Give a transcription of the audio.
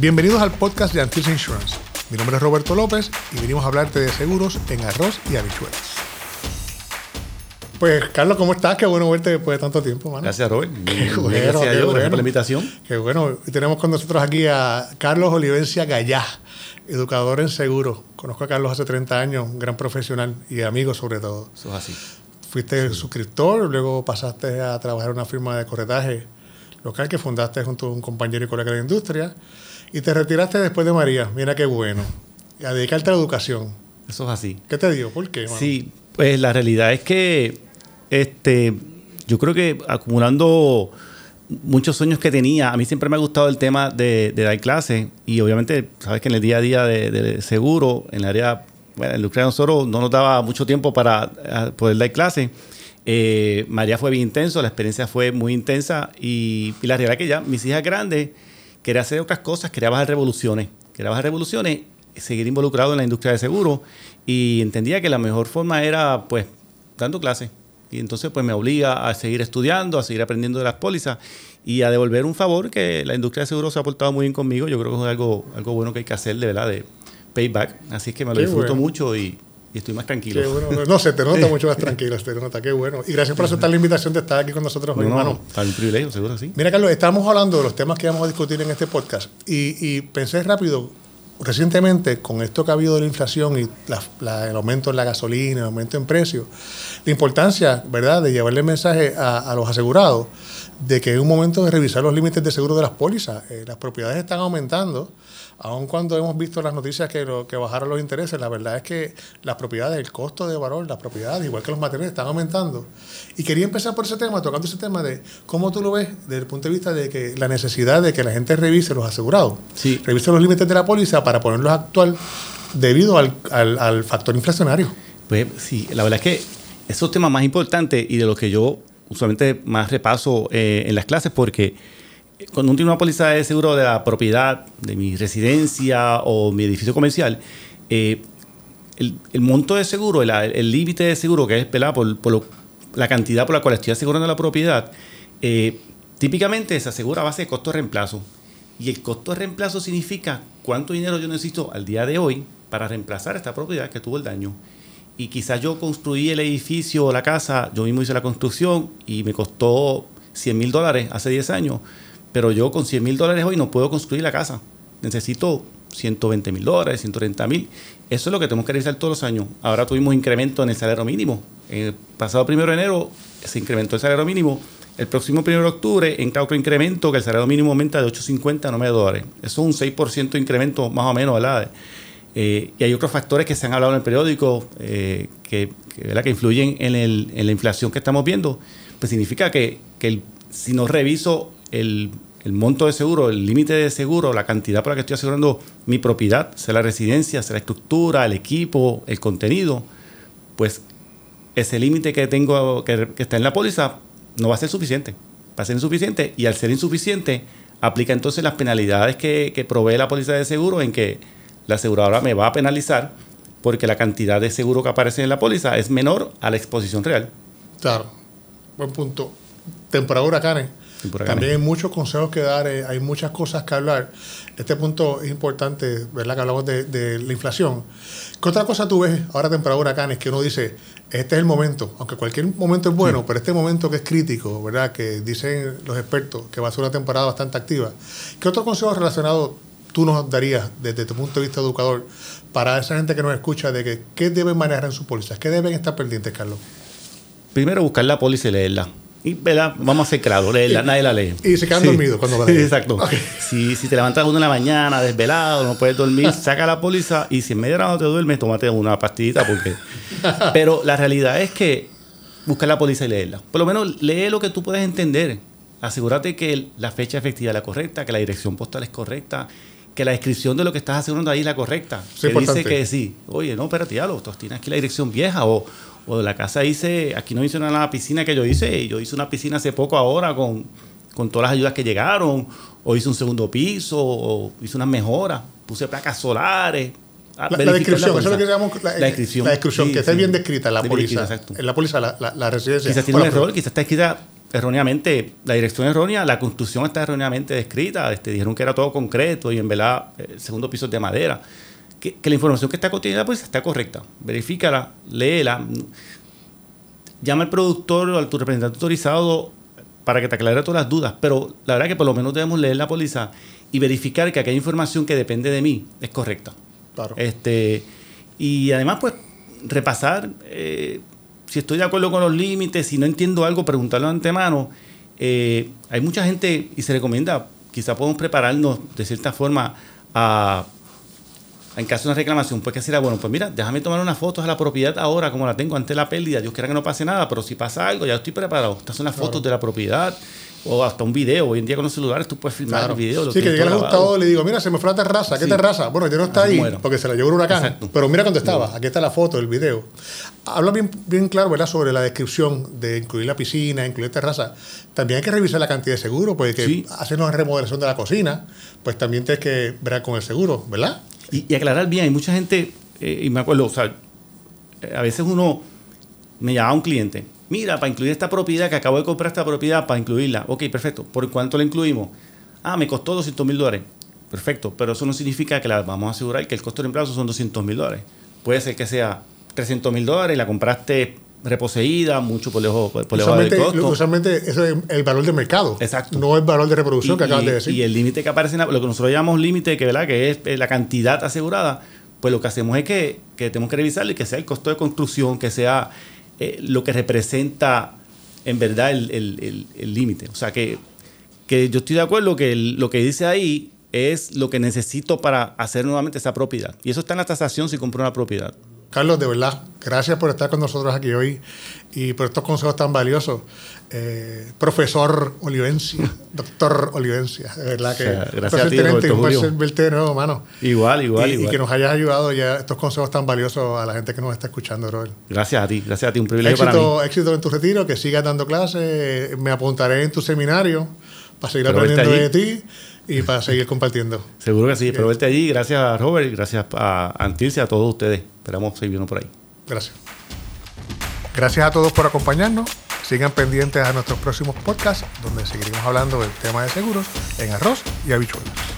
Bienvenidos al podcast de Antis Insurance. Mi nombre es Roberto López y venimos a hablarte de seguros en arroz y habichuelas. Pues, Carlos, ¿cómo estás? Qué bueno verte después de tanto tiempo, mano. Gracias, Robert. Qué bueno, Gracias qué a Dios, bueno. por la invitación. Qué bueno. Y tenemos con nosotros aquí a Carlos Olivencia Gallá, educador en seguros. Conozco a Carlos hace 30 años, un gran profesional y amigo sobre todo. Eso es así. Fuiste suscriptor, luego pasaste a trabajar en una firma de corretaje local que fundaste junto a un compañero y colega de industria y te retiraste después de María. Mira qué bueno. Y a dedicarte a la educación. Eso es así. ¿Qué te dio? ¿Por qué? mano? Sí, pues la realidad es que este, yo creo que acumulando muchos sueños que tenía, a mí siempre me ha gustado el tema de, de dar clases y obviamente, sabes que en el día a día de, de seguro, en el área, bueno, en de nosotros no nos daba mucho tiempo para eh, poder dar clases. Eh, María fue bien intenso, la experiencia fue muy intensa y, y la realidad es que ya mis hijas grandes quería hacer otras cosas, quería bajar revoluciones, quería bajar revoluciones, seguir involucrado en la industria de seguro y entendía que la mejor forma era pues dando clases. Y entonces pues me obliga a seguir estudiando, a seguir aprendiendo de las pólizas y a devolver un favor que la industria de seguros se ha portado muy bien conmigo. Yo creo que es algo, algo bueno que hay que hacer de verdad, de payback. Así que me lo Qué disfruto bueno. mucho y, y estoy más tranquilo. Qué bueno. No, se te nota mucho más tranquilo, se te nota. Qué bueno. Y gracias por aceptar la invitación de estar aquí con nosotros hoy, No, no, hermano. no, está un privilegio, seguro sí. Mira, Carlos, estábamos hablando de los temas que vamos a discutir en este podcast y, y pensé rápido, recientemente, con esto que ha habido de la inflación y la- la- el aumento en la gasolina, el aumento en precios, la importancia, ¿verdad?, de llevarle el mensaje a, a los asegurados de que es un momento de revisar los límites de seguro de las pólizas. Eh, las propiedades están aumentando, aun cuando hemos visto las noticias que, lo- que bajaron los intereses, la verdad es que las propiedades, el costo de valor, las propiedades, igual que los materiales, están aumentando. Y quería empezar por ese tema, tocando ese tema de cómo tú lo ves desde el punto de vista de que la necesidad de que la gente revise los asegurados, Sí. revise los límites de la póliza para ponerlos actual debido al, al- factor inflacionario. Pues sí, la verdad es que esos temas más importantes y de los que yo usualmente más repaso eh, en las clases, porque cuando uno tiene una póliza de seguro de la propiedad, de mi residencia o mi edificio comercial, eh, el, monto de seguro, el límite de seguro, que es ¿verdad? por, la cantidad por la cual estoy asegurando la propiedad, eh, típicamente se asegura a base de costo de reemplazo. Y el costo de reemplazo significa cuánto dinero yo necesito al día de hoy para reemplazar esta propiedad que tuvo el daño. Y quizás yo construí el edificio o la casa, yo mismo hice la construcción y me costó 100 mil dólares hace 10 años, pero yo con 100 mil dólares hoy no puedo construir la casa. Necesito 120 mil dólares, 130 mil. Eso es lo que tenemos que realizar todos los años. Ahora tuvimos incremento en el salario mínimo. El pasado primero de enero se incrementó el salario mínimo. El próximo primero de octubre entra otro incremento que el salario mínimo aumenta de 8.50 a 9 dólares. Eso es un 6% de incremento más o menos, ¿verdad? Eh, y hay otros factores que se han hablado en el periódico eh, que, que, que influyen en, la inflación que estamos viendo. Pues significa que, si no reviso el, el monto de seguro, el límite de seguro, la cantidad por la que estoy asegurando mi propiedad, sea la residencia, sea la estructura, el equipo, el contenido, pues ese límite que tengo, que, que está en la póliza, no va a ser suficiente. Va a ser insuficiente y al ser insuficiente, aplica entonces las penalidades que, que provee la póliza de seguro en que la aseguradora me va a penalizar porque la cantidad de seguro que aparece en la póliza es menor a la exposición real. Claro, buen punto. Temporada de huracanes. También hay muchos consejos que dar, eh, hay muchas cosas que hablar. Este punto es importante, ¿verdad? Que hablamos de, de la inflación. ¿Qué otra cosa tú ves ahora temporada de huracanes que uno dice, este es el momento, aunque cualquier momento es bueno, pero este momento que es crítico, ¿verdad? Que dicen los expertos que va a ser una temporada bastante activa. ¿Qué otro consejo relacionado tú nos darías desde tu punto de vista educador para esa gente que nos escucha de que qué deben manejar en sus pólizas? ¿Qué deben estar pendientes, Carlos? Primero buscar la póliza y leerla. Y, ¿verdad? Vamos a ser claros, leerla, nadie la lee. Y se quedan dormidos cuando la leen. Exacto. Si, si te levantas a las 1 de la mañana, desvelado, no puedes dormir, saca la póliza y si en media hora no te duermes, tómate una pastillita porque... Pero la realidad es que busca la póliza y leerla. Por lo menos lee lo que tú puedes entender. Asegúrate que la fecha efectiva es la correcta, que la dirección postal es correcta, que la descripción de lo que estás asegurando ahí es la correcta. Sí, que dice que sí. Oye, no, espérate, ya, lo, tú tienes aquí la dirección vieja o, o la casa dice, aquí no hice una la piscina que yo hice, yo hice una piscina hace poco ahora con, con todas las ayudas que llegaron, o hice un segundo piso, o hice unas mejoras, puse placas solares. Ah, La, descripción, eso es lo que llamamos la, La descripción. La descripción, Sí, que esté sí. bien descrita en la póliza. En la póliza, la, residencia. Quizás tiene un error, quizás está escrita erróneamente, la dirección errónea, la construcción está erróneamente descrita, este, dijeron que era todo concreto y en verdad el segundo piso es de madera. Que, la información que está contenida pues está correcta. Verifícala, léela, llama al productor o al tu representante autorizado para que te aclare todas las dudas, pero la verdad que por lo menos debemos leer la póliza y verificar que aquella información que depende de mí es correcta. Claro. Este, y además, pues, repasar eh, si estoy de acuerdo con los límites, si no entiendo algo, preguntarlo de antemano. Eh, hay mucha gente y se recomienda, quizá podemos prepararnos de cierta forma a, en caso de una reclamación, pues que será bueno, pues mira, déjame tomar unas fotos de la propiedad ahora, como la tengo ante la pérdida, Dios quiera que no pase nada, pero si pasa algo, ya estoy preparado. Estas son las fotos de la propiedad, o hasta un video. Hoy en día con los celulares tú puedes filmar el video. sí, que llegue el ajustador y le digo, mira, se me fue la terraza. ¿Qué terraza? Bueno, ya no está ahí porque se la llevó un huracán. Pero mira dónde estaba. Aquí está la foto, el video. Habla bien, bien claro, ¿verdad?, sobre la descripción de incluir la piscina, incluir terraza. También hay que revisar la cantidad de seguro, porque sí. hacer una remodelación de la cocina, pues también tienes que ver con el seguro, ¿verdad? Y, aclarar bien, hay mucha gente, eh, y me acuerdo, o sea, a veces uno me llama un cliente Mira, para incluir esta propiedad, que acabo de comprar esta propiedad, para incluirla. Ok, perfecto. ¿Por cuánto la incluimos? Ah, me costó 200 mil dólares. Perfecto, pero eso no significa que la vamos a asegurar que el costo de reemplazo son 200 mil dólares. Puede ser que sea 300 mil dólares y la compraste reposeída, mucho por lejos, por del costo. Usualmente eso es el valor de mercado. Exacto. No el valor de reproducción que acabas de decir. Y el límite que aparece, en lo que nosotros llamamos límite, que, ¿verdad? que es eh, la cantidad asegurada, pues lo que hacemos es que, que tenemos que revisarle que sea el costo de construcción, que sea eh, lo que representa en verdad el límite. O sea, que, que, yo estoy de acuerdo que lo que dice ahí es lo que necesito para hacer nuevamente esa propiedad. Y eso está en la tasación si compro una propiedad. Carlos, de verdad, gracias por estar con nosotros aquí hoy y por estos consejos tan valiosos. Eh, profesor Olivencia, doctor Olivencia, de verdad que gracias a ti, un placer verte de nuevo, mano. Igual, igual, y, igual. Y que nos hayas ayudado ya estos consejos tan valiosos a la gente que nos está escuchando, Robert. Gracias a ti, gracias a ti, un privilegio éxito, para mí. Éxito en tu retiro, que sigas dando clases, me apuntaré en tu seminario para seguir aprendiendo de ti y para seguir compartiendo. Seguro que sí, pero verte allí. Gracias a Robert, gracias a Antilce, a todos ustedes. Esperamos seguir viendo por ahí. Gracias. Gracias a todos por acompañarnos. Sigan pendientes a nuestros próximos podcasts, donde seguiremos hablando del tema de seguros en arroz y habichuelas.